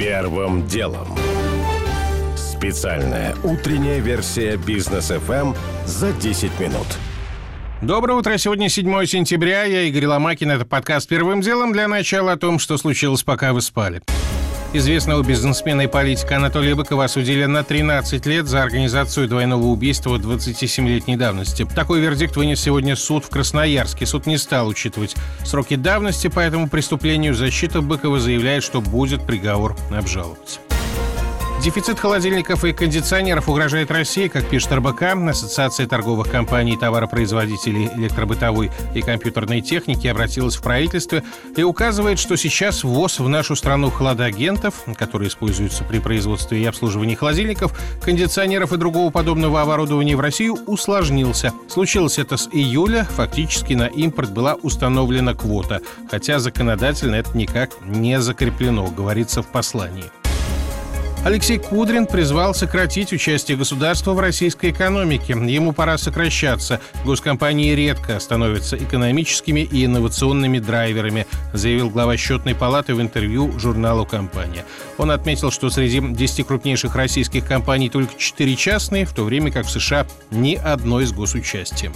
Первым делом. Специальная утренняя версия бизнес FM за 10 минут. Доброе утро. Сегодня 7 сентября. Я Игорь Ломакин. Это подкаст «Первым делом» для начала о том, что случилось, пока вы спали. Известного бизнесмена и политика Анатолия Быкова осудили на 13 лет за организацию двойного убийства 27-летней давности. Такой вердикт вынес сегодня суд в Красноярске. Суд не стал учитывать сроки давности по этому преступлению. Защита Быкова заявляет, что будет приговор обжаловать. Дефицит холодильников и кондиционеров угрожает России, как пишет РБК. Ассоциация торговых компаний товаропроизводителей электробытовой и компьютерной техники обратилась в правительство и указывает, что сейчас ввоз в нашу страну холодагентов, которые используются при производстве и обслуживании холодильников, кондиционеров и другого подобного оборудования в Россию, усложнился. Случилось это с июля. Фактически на импорт была установлена квота, хотя законодательно это никак не закреплено, говорится в послании. Алексей Кудрин призвал сократить участие государства в российской экономике. Ему пора сокращаться. Госкомпании редко становятся экономическими и инновационными драйверами, заявил глава счетной палаты в интервью журналу «Компания». Он отметил, что среди 10 крупнейших российских компаний только 4 частные, в то время как в США ни одной с госучастием.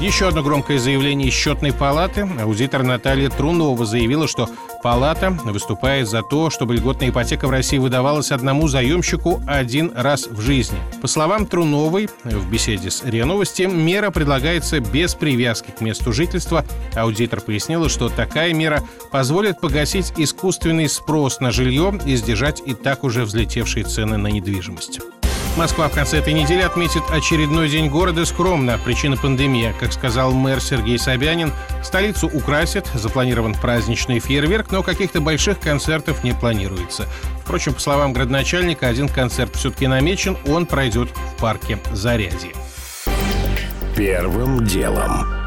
Еще одно громкое заявление из счетной палаты. Аудитор Наталья Трунова заявила, что палата выступает за то, чтобы льготная ипотека в России выдавалась одному заемщику один раз в жизни. По словам Труновой, в беседе с РИА Новости, мера предлагается без привязки к месту жительства. Аудитор пояснила, что такая мера позволит погасить искусственный спрос на жилье и сдержать и так уже взлетевшие цены на недвижимость. Москва в конце этой недели отметит очередной день города скромно. Причина пандемия. Как сказал мэр Сергей Собянин, столицу украсят, запланирован праздничный фейерверк, но каких-то больших концертов не планируется. Впрочем, по словам градоначальника, один концерт все-таки намечен, он пройдет в парке Зарядье. Первым делом.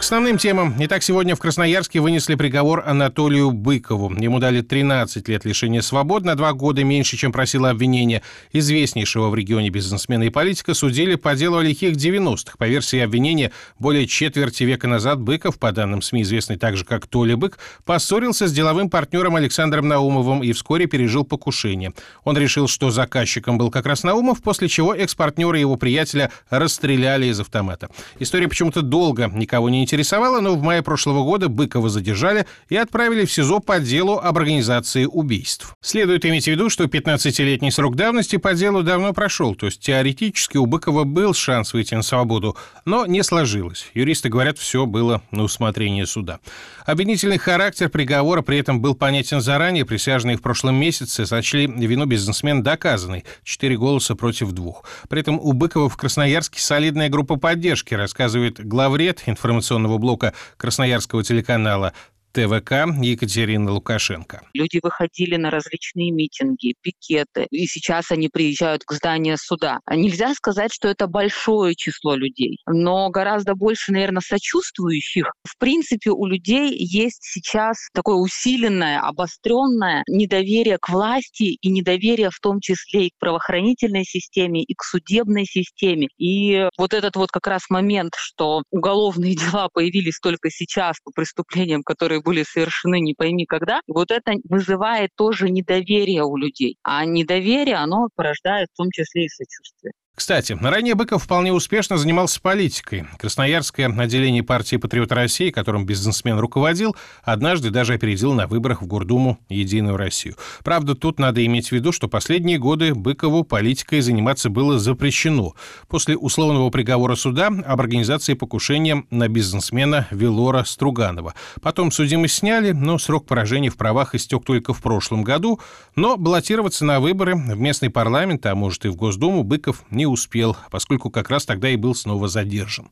К основным темам. Итак, сегодня в Красноярске вынесли приговор Анатолию Быкову. Ему дали 13 лет лишения свободы, на два года меньше, чем просило обвинение. Известнейшего в регионе бизнесмена и политика судили по делу о лихих 90-х. По версии обвинения, более четверти века назад Быков, по данным СМИ известный также как Толя Бык, поссорился с деловым партнером Александром Наумовым и вскоре пережил покушение. Он решил, что заказчиком был как раз Наумов, после чего экс-партнеры его приятеля расстреляли из автомата. История почему-то долго никого не интересовало, но в мае прошлого года Быкова задержали и отправили в СИЗО по делу об организации убийств. Следует иметь в виду, что 15-летний срок давности по делу давно прошел, то есть теоретически у Быкова был шанс выйти на свободу, но не сложилось. Юристы говорят, все было на усмотрение суда. Обвинительный характер приговора при этом был понятен заранее. Присяжные в прошлом месяце сочли вину бизнесмена доказанной. Четыре голоса против двух. При этом у Быкова в Красноярске солидная группа поддержки, рассказывает главред информационного информационного блока Красноярского телеканала ТВК Екатерина Лукашенко. Люди выходили на различные митинги, пикеты, и сейчас они приезжают к зданию суда. Нельзя сказать, что это большое число людей, но гораздо больше, наверное, сочувствующих. В принципе, у людей есть сейчас такое усиленное, обостренное недоверие к власти и недоверие в том числе и к правоохранительной системе, и к судебной системе. И вот этот вот как раз момент, что уголовные дела появились только сейчас по преступлениям, которые которые были совершены не пойми когда, вот это вызывает тоже недоверие у людей. А недоверие, оно порождает в том числе и сочувствие. Кстати, ранее Быков вполне успешно занимался политикой. Красноярское отделение партии «Патриот России», которым бизнесмен руководил, однажды даже опередил на выборах в Гордуму «Единую Россию». Правда, тут надо иметь в виду, что последние годы Быкову политикой заниматься было запрещено. После условного приговора суда об организации покушения на бизнесмена Велора Струганова. Потом судимость сняли, но срок поражения в правах истек только в прошлом году. Но баллотироваться на выборы в местный парламент, а может и в Госдуму, Быков не успел, поскольку как раз тогда и был снова задержан.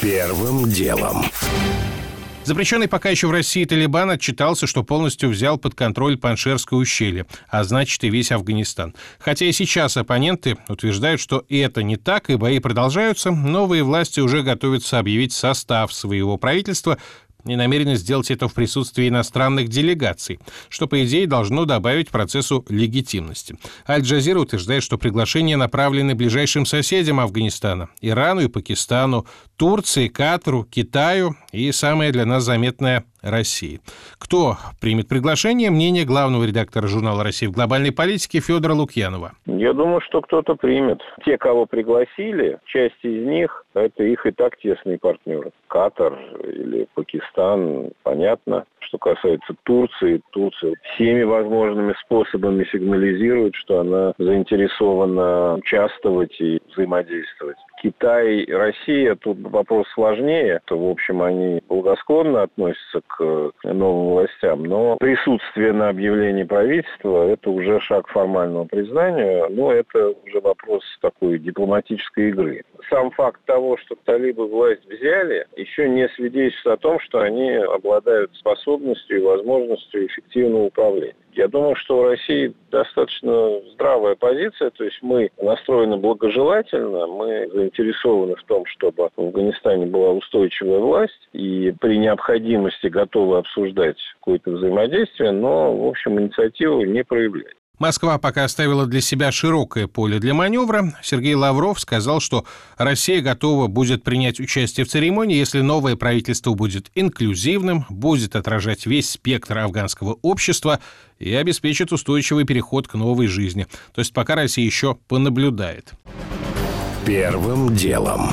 Первым делом. Запрещенный пока еще в России Талибан отчитался, что полностью взял под контроль Паншерское ущелье, а значит и весь Афганистан. Хотя и сейчас оппоненты утверждают, что это не так, и бои продолжаются, новые власти уже готовятся объявить состав своего правительства, и намерены сделать это в присутствии иностранных делегаций, что, по идее, должно добавить процессу легитимности. Аль-Джазира утверждает, что приглашения направлены ближайшим соседям Афганистана – Ирану и Пакистану, Турции, Катару, Китаю и, самое для нас заметное, России. Кто примет приглашение? Мнение главного редактора журнала «Россия в глобальной политике» Федора Лукьянова. Я думаю, что кто-то примет. Те, кого пригласили, часть из них – это их и так тесные партнеры. Катар или Пакистан, понятно. Что касается Турции, Турция всеми возможными способами сигнализирует, что она заинтересована участвовать и взаимодействовать. Китай и Россия, тут вопрос сложнее. То, в общем, они благосклонно относятся к новым властям, но присутствие на объявлении правительства – это уже шаг формального признания, но это уже вопрос такой дипломатической игры. Сам факт того, что талибы власть взяли, еще не свидетельствует о том, что они обладают способностью и возможностью эффективного управления. Я думаю, что у России достаточно здравая позиция, то есть мы настроены благожелательно, мы заинтересованы в том, чтобы в Афганистане была устойчивая власть и при необходимости готовы обсуждать какое-то взаимодействие, но, в общем, инициативу не проявлять. Москва пока оставила для себя широкое поле для маневра. Сергей Лавров сказал, что Россия готова будет принять участие в церемонии, если новое правительство будет инклюзивным, будет отражать весь спектр афганского общества и обеспечит устойчивый переход к новой жизни. То есть пока Россия еще понаблюдает. Первым делом.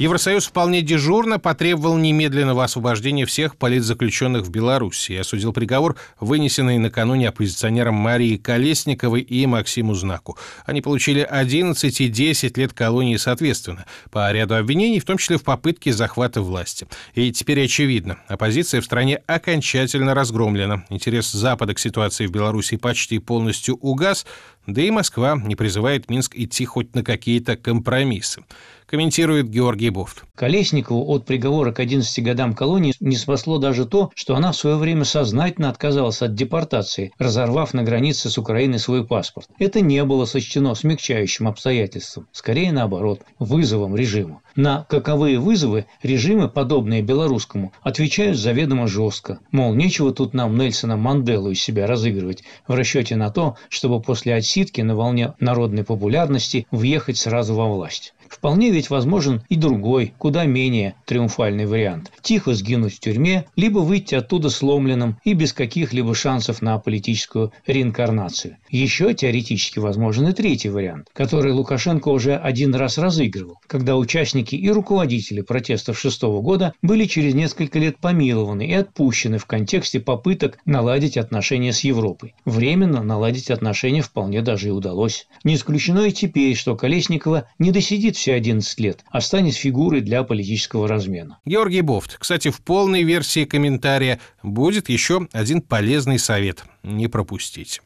Евросоюз вполне дежурно потребовал немедленного освобождения всех политзаключенных в Беларуси и осудил приговор, вынесенный накануне оппозиционерам Марии Колесниковой и Максиму Знаку. Они получили 11 и 10 лет колонии соответственно, по ряду обвинений, в том числе в попытке захвата власти. И теперь очевидно, оппозиция в стране окончательно разгромлена. Интерес Запада к ситуации в Беларуси почти полностью угас, да и Москва не призывает Минск идти хоть на какие-то компромиссы комментирует Георгий Буфт. Колесникову от приговора к 11 годам колонии не спасло даже то, что она в свое время сознательно отказалась от депортации, разорвав на границе с Украиной свой паспорт. Это не было сочтено смягчающим обстоятельством, скорее наоборот, вызовом режиму. На каковые вызовы режимы, подобные белорусскому, отвечают заведомо жестко. Мол, нечего тут нам Нельсона Манделу из себя разыгрывать в расчете на то, чтобы после отсидки на волне народной популярности въехать сразу во власть. Вполне ведь возможен и другой, куда менее триумфальный вариант. Тихо сгинуть в тюрьме, либо выйти оттуда сломленным и без каких-либо шансов на политическую реинкарнацию. Еще теоретически возможен и третий вариант, который Лукашенко уже один раз разыгрывал, когда участники и руководители протестов шестого года были через несколько лет помилованы и отпущены в контексте попыток наладить отношения с Европой. Временно наладить отношения вполне даже и удалось. Не исключено и теперь, что Колесникова не досидит все 11 лет, а станет фигурой для политического размена. Георгий Бофт. Кстати, в полной версии комментария будет еще один полезный совет. Не пропустить.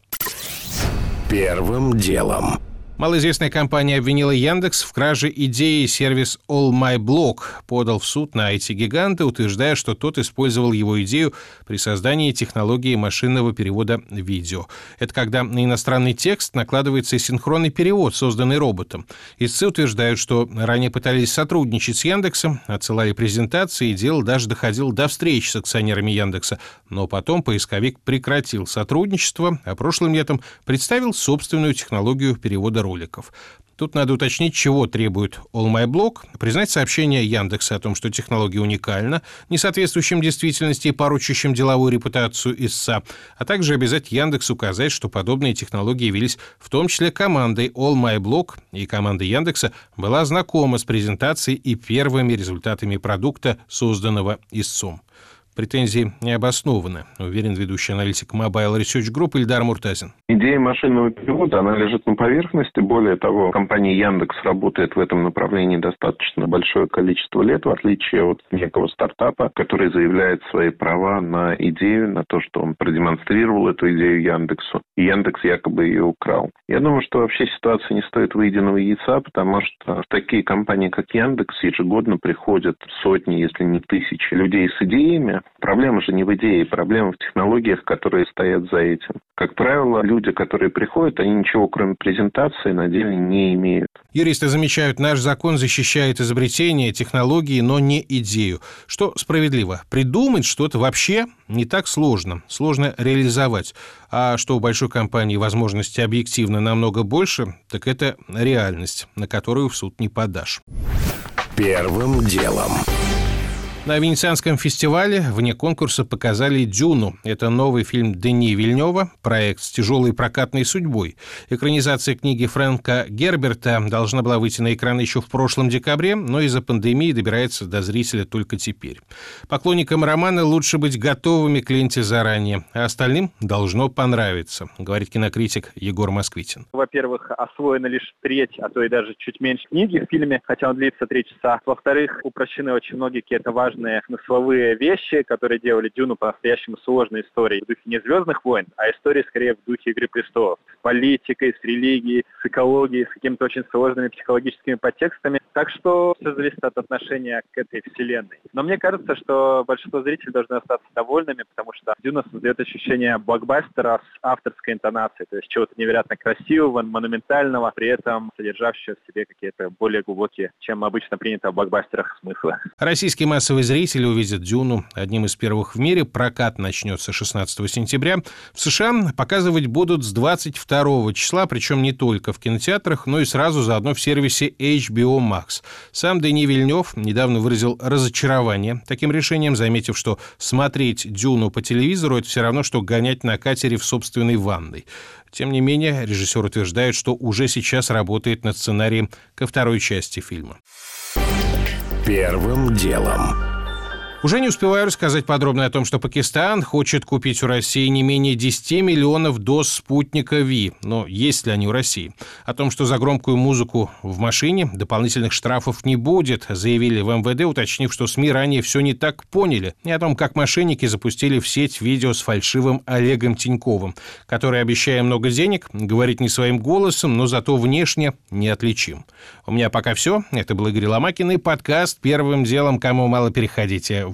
Первым делом. Малоизвестная компания обвинила Яндекс в краже идеи сервис All My Blog, подал в суд на IT-гиганта, утверждая, что тот использовал его идею при создании технологии машинного перевода видео. Это когда на иностранный текст накладывается синхронный перевод, созданный роботом. Истцы утверждают, что ранее пытались сотрудничать с Яндексом, отсылали презентации, и дело даже доходило до встреч с акционерами Яндекса. Но потом поисковик прекратил сотрудничество, а прошлым летом представил собственную технологию перевода роликов. Тут надо уточнить, чего требует All My Blog, признать сообщение Яндекса о том, что технология уникальна, не соответствующим действительности и поручащим деловую репутацию ИСА, а также обязать Яндекс указать, что подобные технологии явились в том числе командой All My Blog, и команда Яндекса была знакома с презентацией и первыми результатами продукта, созданного ИСУМ. Претензии не обоснованы, уверен ведущий аналитик Mobile Research Group Ильдар Муртазин. Идея машинного перевода, она лежит на поверхности. Более того, компания Яндекс работает в этом направлении достаточно большое количество лет, в отличие от некого стартапа, который заявляет свои права на идею, на то, что он продемонстрировал эту идею Яндексу. И Яндекс якобы ее украл. Я думаю, что вообще ситуация не стоит выеденного яйца, потому что в такие компании, как Яндекс, ежегодно приходят сотни, если не тысячи людей с идеями, Проблема же не в идее, проблема в технологиях, которые стоят за этим. Как правило, люди, которые приходят, они ничего кроме презентации на деле не имеют. Юристы замечают, наш закон защищает изобретение, технологии, но не идею. Что справедливо? Придумать что-то вообще не так сложно. Сложно реализовать. А что у большой компании возможности объективно намного больше, так это реальность, на которую в суд не подашь. Первым делом. На Венецианском фестивале вне конкурса показали «Дюну». Это новый фильм Дени Вильнева, проект с тяжелой прокатной судьбой. Экранизация книги Фрэнка Герберта должна была выйти на экраны еще в прошлом декабре, но из-за пандемии добирается до зрителя только теперь. Поклонникам романа лучше быть готовыми к ленте заранее, а остальным должно понравиться, говорит кинокритик Егор Москвитин. Во-первых, освоена лишь треть, а то и даже чуть меньше книги в фильме, хотя он длится три часа. Во-вторых, упрощены очень многие какие-то важные важные смысловые вещи, которые делали Дюну по-настоящему сложной историей в духе не «Звездных войн», а истории скорее в духе «Игры престолов». С политикой, с религией, с экологией, с какими-то очень сложными психологическими подтекстами. Так что все зависит от отношения к этой вселенной. Но мне кажется, что большинство зрителей должны остаться довольными, потому что Дюна создает ощущение блокбастера с авторской интонацией, то есть чего-то невероятно красивого, монументального, при этом содержащего в себе какие-то более глубокие, чем обычно принято в блокбастерах смыслы. Российский массовый зрители увидят «Дюну» одним из первых в мире. Прокат начнется 16 сентября. В США показывать будут с 22 числа, причем не только в кинотеатрах, но и сразу заодно в сервисе HBO Max. Сам Дени Вильнев недавно выразил разочарование таким решением, заметив, что смотреть «Дюну» по телевизору – это все равно, что гонять на катере в собственной ванной. Тем не менее, режиссер утверждает, что уже сейчас работает над сценарием ко второй части фильма. Первым делом. Уже не успеваю рассказать подробно о том, что Пакистан хочет купить у России не менее 10 миллионов доз спутника ВИ. Но есть ли они у России? О том, что за громкую музыку в машине дополнительных штрафов не будет, заявили в МВД, уточнив, что СМИ ранее все не так поняли. И о том, как мошенники запустили в сеть видео с фальшивым Олегом Тиньковым, который, обещая много денег, говорит не своим голосом, но зато внешне неотличим. У меня пока все. Это был Игорь Ломакин и подкаст «Первым делом, кому мало переходите»